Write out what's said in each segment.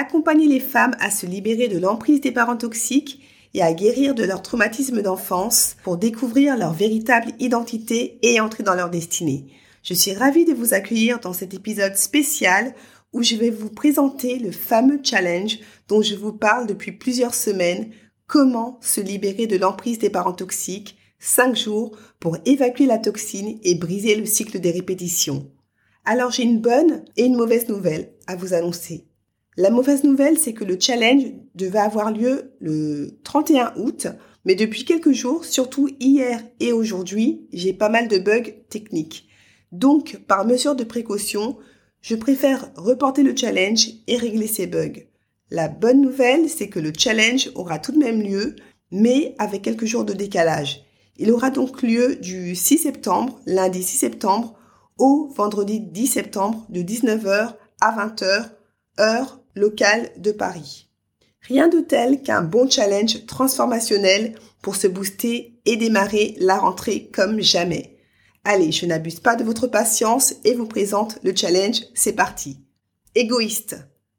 Accompagner les femmes à se libérer de l'emprise des parents toxiques et à guérir de leur traumatisme d'enfance pour découvrir leur véritable identité et entrer dans leur destinée. Je suis ravie de vous accueillir dans cet épisode spécial où je vais vous présenter le fameux challenge dont je vous parle depuis plusieurs semaines, comment se libérer de l'emprise des parents toxiques, 5 jours pour évacuer la toxine et briser le cycle des répétitions. Alors j'ai une bonne et une mauvaise nouvelle à vous annoncer. La mauvaise nouvelle, c'est que le challenge devait avoir lieu le 31 août, mais depuis quelques jours, surtout hier et aujourd'hui, j'ai pas mal de bugs techniques. Donc, par mesure de précaution, je préfère reporter le challenge et régler ces bugs. La bonne nouvelle, c'est que le challenge aura tout de même lieu, mais avec quelques jours de décalage. Il aura donc lieu du 6 septembre, lundi 6 septembre, au vendredi 10 septembre de 19h à 20h, heure local de Paris. Rien de tel qu'un bon challenge transformationnel pour se booster et démarrer la rentrée comme jamais. Allez, je n'abuse pas de votre patience et vous présente le challenge, c'est parti. Égoïste,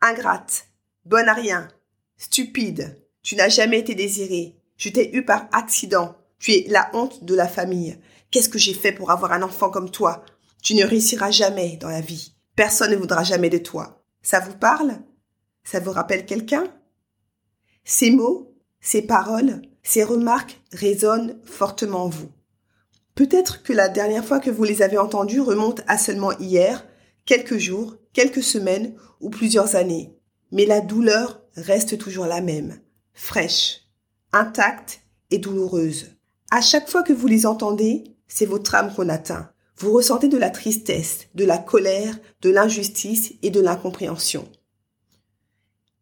ingrate, bonne à rien, stupide, tu n'as jamais été désiré, je t'ai eu par accident, tu es la honte de la famille. Qu'est-ce que j'ai fait pour avoir un enfant comme toi? Tu ne réussiras jamais dans la vie. Personne ne voudra jamais de toi. Ça vous parle? Ça vous rappelle quelqu'un? Ces mots, ces paroles, ces remarques résonnent fortement en vous. Peut-être que la dernière fois que vous les avez entendus remonte à seulement hier, quelques jours, quelques semaines ou plusieurs années. Mais la douleur reste toujours la même, fraîche, intacte et douloureuse. À chaque fois que vous les entendez, c'est votre âme qu'on atteint. Vous ressentez de la tristesse, de la colère, de l'injustice et de l'incompréhension.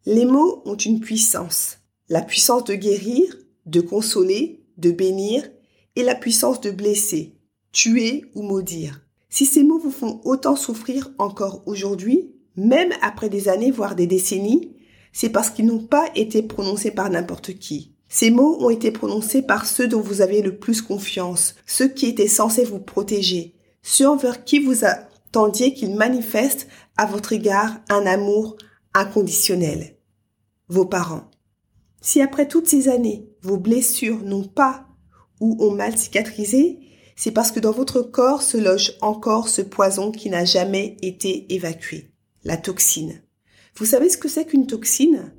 Les mots ont une puissance. La puissance de guérir, de consoler, de bénir et la puissance de blesser, tuer ou maudire. Si ces mots vous font autant souffrir encore aujourd'hui, même après des années, voire des décennies, c'est parce qu'ils n'ont pas été prononcés par n'importe qui. Ces mots ont été prononcés par ceux dont vous avez le plus confiance, ceux qui étaient censés vous protéger, ceux envers qui vous attendiez qu'ils manifestent à votre égard un amour inconditionnel vos parents. Si après toutes ces années, vos blessures n'ont pas ou ont mal cicatrisé, c'est parce que dans votre corps se loge encore ce poison qui n'a jamais été évacué, la toxine. Vous savez ce que c'est qu'une toxine?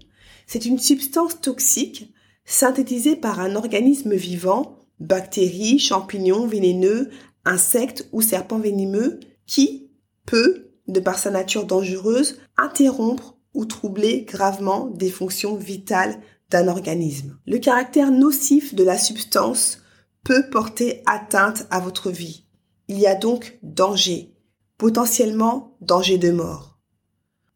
C'est une substance toxique synthétisée par un organisme vivant, bactéries, champignons vénéneux, insectes ou serpents venimeux, qui peut, de par sa nature dangereuse, interrompre ou troubler gravement des fonctions vitales d'un organisme. Le caractère nocif de la substance peut porter atteinte à votre vie. Il y a donc danger, potentiellement danger de mort.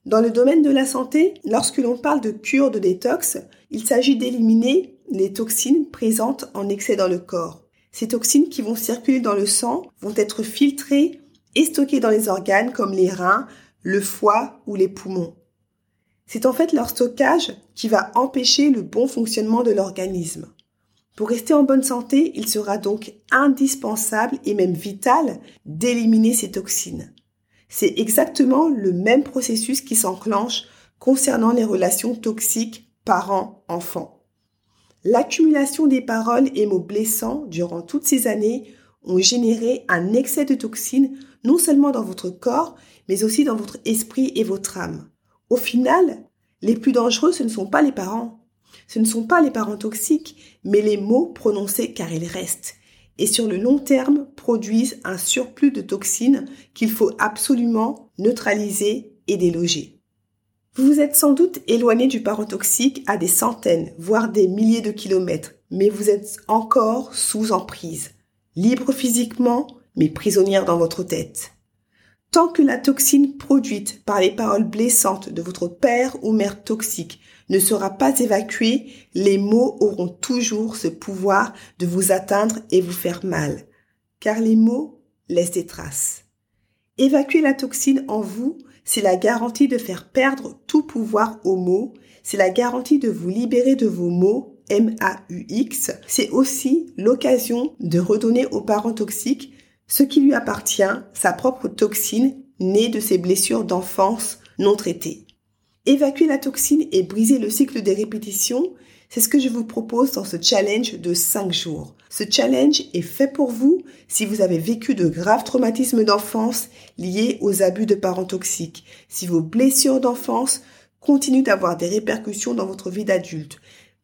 Dans le domaine de la santé, lorsque l'on parle de cure de détox, il s'agit d'éliminer les toxines présentes en excès dans le corps. Ces toxines qui vont circuler dans le sang vont être filtrées et stockées dans les organes comme les reins, le foie ou les poumons. C'est en fait leur stockage qui va empêcher le bon fonctionnement de l'organisme. Pour rester en bonne santé, il sera donc indispensable et même vital d'éliminer ces toxines. C'est exactement le même processus qui s'enclenche concernant les relations toxiques parents-enfants. L'accumulation des paroles et mots blessants durant toutes ces années ont généré un excès de toxines non seulement dans votre corps, mais aussi dans votre esprit et votre âme. Au final, les plus dangereux, ce ne sont pas les parents. Ce ne sont pas les parents toxiques, mais les mots prononcés car ils restent. Et sur le long terme, produisent un surplus de toxines qu'il faut absolument neutraliser et déloger. Vous vous êtes sans doute éloigné du parent toxique à des centaines, voire des milliers de kilomètres, mais vous êtes encore sous emprise, libre physiquement, mais prisonnière dans votre tête. Tant que la toxine produite par les paroles blessantes de votre père ou mère toxique ne sera pas évacué, les mots auront toujours ce pouvoir de vous atteindre et vous faire mal. Car les mots laissent des traces. Évacuer la toxine en vous, c'est la garantie de faire perdre tout pouvoir aux mots, c'est la garantie de vous libérer de vos mots, M-A-U-X, c'est aussi l'occasion de redonner aux parents toxiques ce qui lui appartient, sa propre toxine née de ses blessures d'enfance non traitées. Évacuer la toxine et briser le cycle des répétitions, c'est ce que je vous propose dans ce challenge de 5 jours. Ce challenge est fait pour vous si vous avez vécu de graves traumatismes d'enfance liés aux abus de parents toxiques, si vos blessures d'enfance continuent d'avoir des répercussions dans votre vie d'adulte,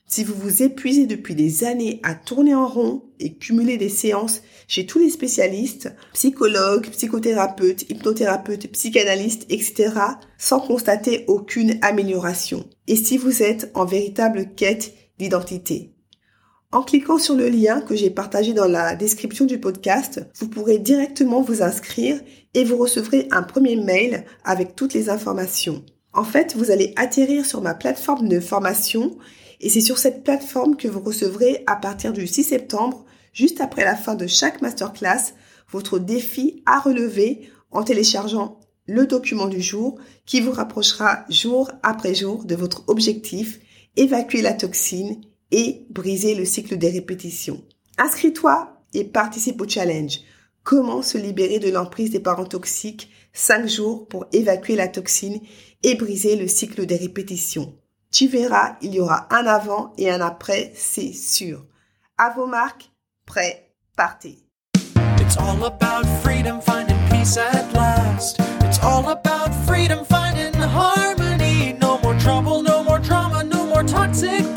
si vous vous épuisez depuis des années à tourner en rond et cumuler des séances chez tous les spécialistes, psychologues, psychothérapeutes, hypnothérapeutes, psychanalystes, etc., sans constater aucune amélioration, et si vous êtes en véritable quête d'identité. En cliquant sur le lien que j'ai partagé dans la description du podcast, vous pourrez directement vous inscrire et vous recevrez un premier mail avec toutes les informations. En fait, vous allez atterrir sur ma plateforme de formation et c'est sur cette plateforme que vous recevrez à partir du 6 septembre, juste après la fin de chaque masterclass, votre défi à relever en téléchargeant le document du jour qui vous rapprochera jour après jour de votre objectif, évacuer la toxine et briser le cycle des répétitions. Inscris-toi et participe au challenge. Comment se libérer de l'emprise des parents toxiques 5 jours pour évacuer la toxine et briser le cycle des répétitions? Tu verras, il y aura un avant et un après, c'est sûr. À vos marques, prêts, partez. It's all about freedom, finding peace at last. It's all about freedom, finding harmony. No more trouble, no more drama, no more toxic